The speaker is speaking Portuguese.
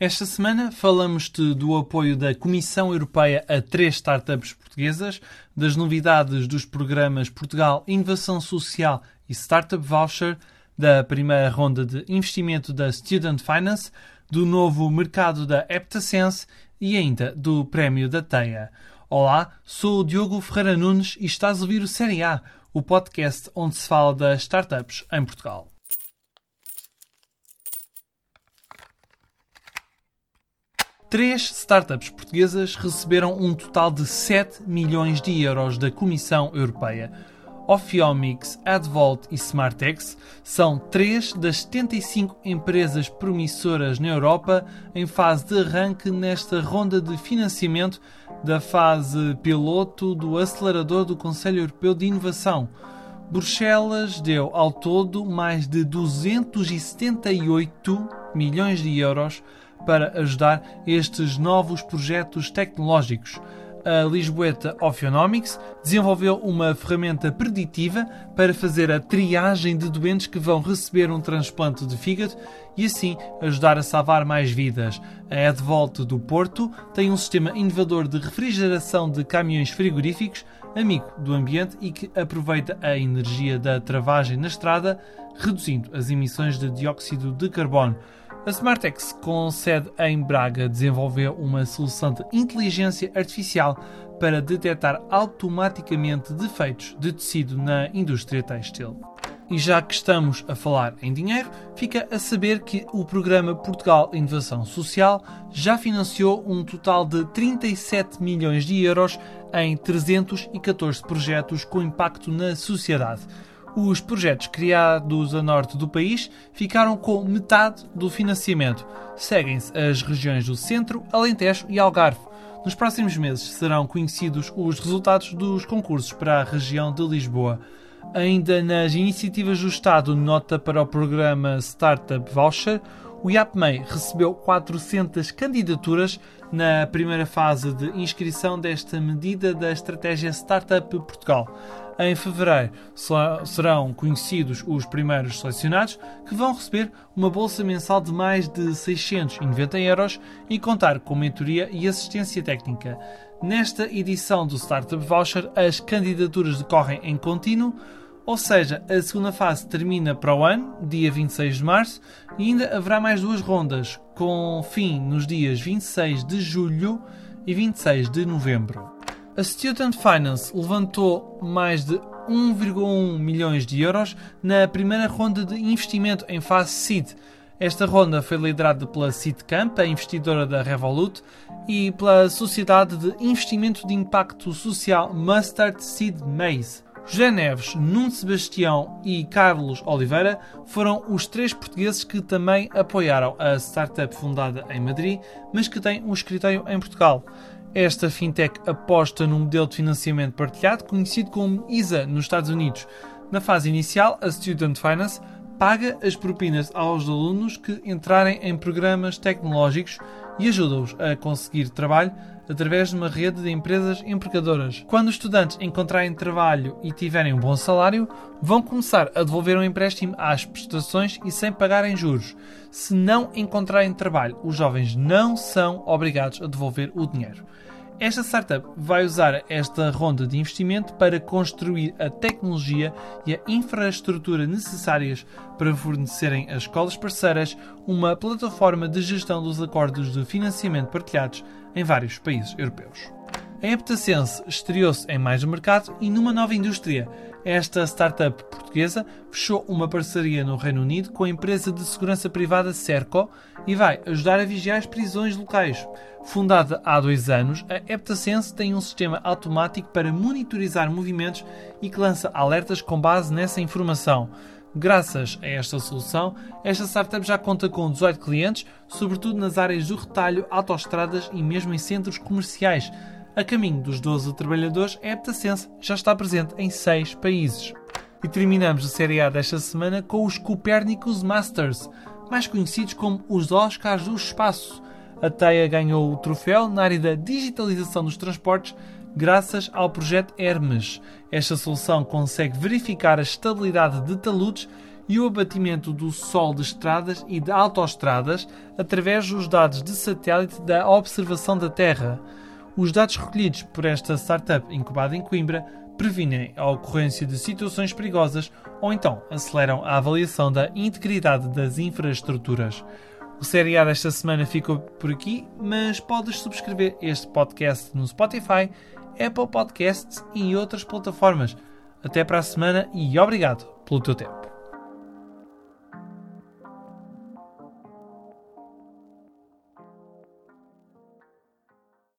Esta semana falamos-te do apoio da Comissão Europeia a três startups portuguesas, das novidades dos programas Portugal Inovação Social e Startup Voucher, da primeira ronda de investimento da Student Finance, do novo mercado da Eptasense e ainda do Prémio da Teia. Olá, sou o Diogo Ferreira Nunes e estás a ouvir o Série A, o podcast onde se fala das startups em Portugal. Três startups portuguesas receberam um total de 7 milhões de euros da Comissão Europeia. Ophiomics, AdVault e Smartex são três das 75 empresas promissoras na Europa em fase de arranque nesta ronda de financiamento da fase piloto do acelerador do Conselho Europeu de Inovação. Bruxelas deu ao todo mais de 278 milhões de euros para ajudar estes novos projetos tecnológicos. A Lisboeta Ophionomics desenvolveu uma ferramenta preditiva para fazer a triagem de doentes que vão receber um transplante de fígado e assim ajudar a salvar mais vidas. A Edvolt do Porto tem um sistema inovador de refrigeração de caminhões frigoríficos, amigo do ambiente e que aproveita a energia da travagem na estrada, reduzindo as emissões de dióxido de carbono. A Smartex, com sede em Braga, desenvolveu uma solução de inteligência artificial para detectar automaticamente defeitos de tecido na indústria têxtil. E já que estamos a falar em dinheiro, fica a saber que o programa Portugal Inovação Social já financiou um total de 37 milhões de euros em 314 projetos com impacto na sociedade os projetos criados a norte do país ficaram com metade do financiamento. Seguem-se as regiões do Centro, Alentejo e Algarve. Nos próximos meses serão conhecidos os resultados dos concursos para a região de Lisboa. Ainda nas iniciativas do Estado, nota para o programa Startup Voucher, o IAPMEI recebeu 400 candidaturas na primeira fase de inscrição desta medida da estratégia Startup Portugal. Em fevereiro serão conhecidos os primeiros selecionados que vão receber uma bolsa mensal de mais de 690 euros e contar com mentoria e assistência técnica. Nesta edição do Startup Voucher, as candidaturas decorrem em contínuo, ou seja, a segunda fase termina para o ano, dia 26 de março, e ainda haverá mais duas rondas, com fim nos dias 26 de julho e 26 de novembro. A Student Finance levantou mais de 1,1 milhões de euros na primeira ronda de investimento em fase seed. Esta ronda foi liderada pela Seedcamp, a investidora da Revolut, e pela Sociedade de Investimento de Impacto Social Mustard Seed Maze. José Neves, Nuno Sebastião e Carlos Oliveira foram os três portugueses que também apoiaram a startup fundada em Madrid, mas que tem um escritório em Portugal. Esta fintech aposta num modelo de financiamento partilhado conhecido como ISA nos Estados Unidos. Na fase inicial, a Student Finance paga as propinas aos alunos que entrarem em programas tecnológicos e ajuda-os a conseguir trabalho através de uma rede de empresas empregadoras. Quando os estudantes encontrarem trabalho e tiverem um bom salário, vão começar a devolver um empréstimo às prestações e sem pagarem juros. Se não encontrarem trabalho, os jovens não são obrigados a devolver o dinheiro. Esta startup vai usar esta ronda de investimento para construir a tecnologia e a infraestrutura necessárias para fornecerem às escolas parceiras uma plataforma de gestão dos acordos de financiamento partilhados em vários países europeus. A Eptasense estreou-se em mais um mercado e numa nova indústria. Esta startup portuguesa fechou uma parceria no Reino Unido com a empresa de segurança privada Serco e vai ajudar a vigiar as prisões locais. Fundada há dois anos, a Eptasense tem um sistema automático para monitorizar movimentos e que lança alertas com base nessa informação. Graças a esta solução, esta startup já conta com 18 clientes, sobretudo nas áreas do retalho, autoestradas e mesmo em centros comerciais. A caminho dos 12 trabalhadores, a Heptasense já está presente em 6 países. E terminamos a série A desta semana com os Copernicus Masters, mais conhecidos como os Oscars do Espaço. A TEIA ganhou o troféu na área da digitalização dos transportes graças ao projeto Hermes. Esta solução consegue verificar a estabilidade de taludes e o abatimento do sol de estradas e de autoestradas através dos dados de satélite da observação da Terra. Os dados recolhidos por esta startup incubada em Coimbra previnem a ocorrência de situações perigosas ou então aceleram a avaliação da integridade das infraestruturas. O Série A desta semana ficou por aqui, mas podes subscrever este podcast no Spotify, Apple Podcasts e outras plataformas. Até para a semana e obrigado pelo teu tempo.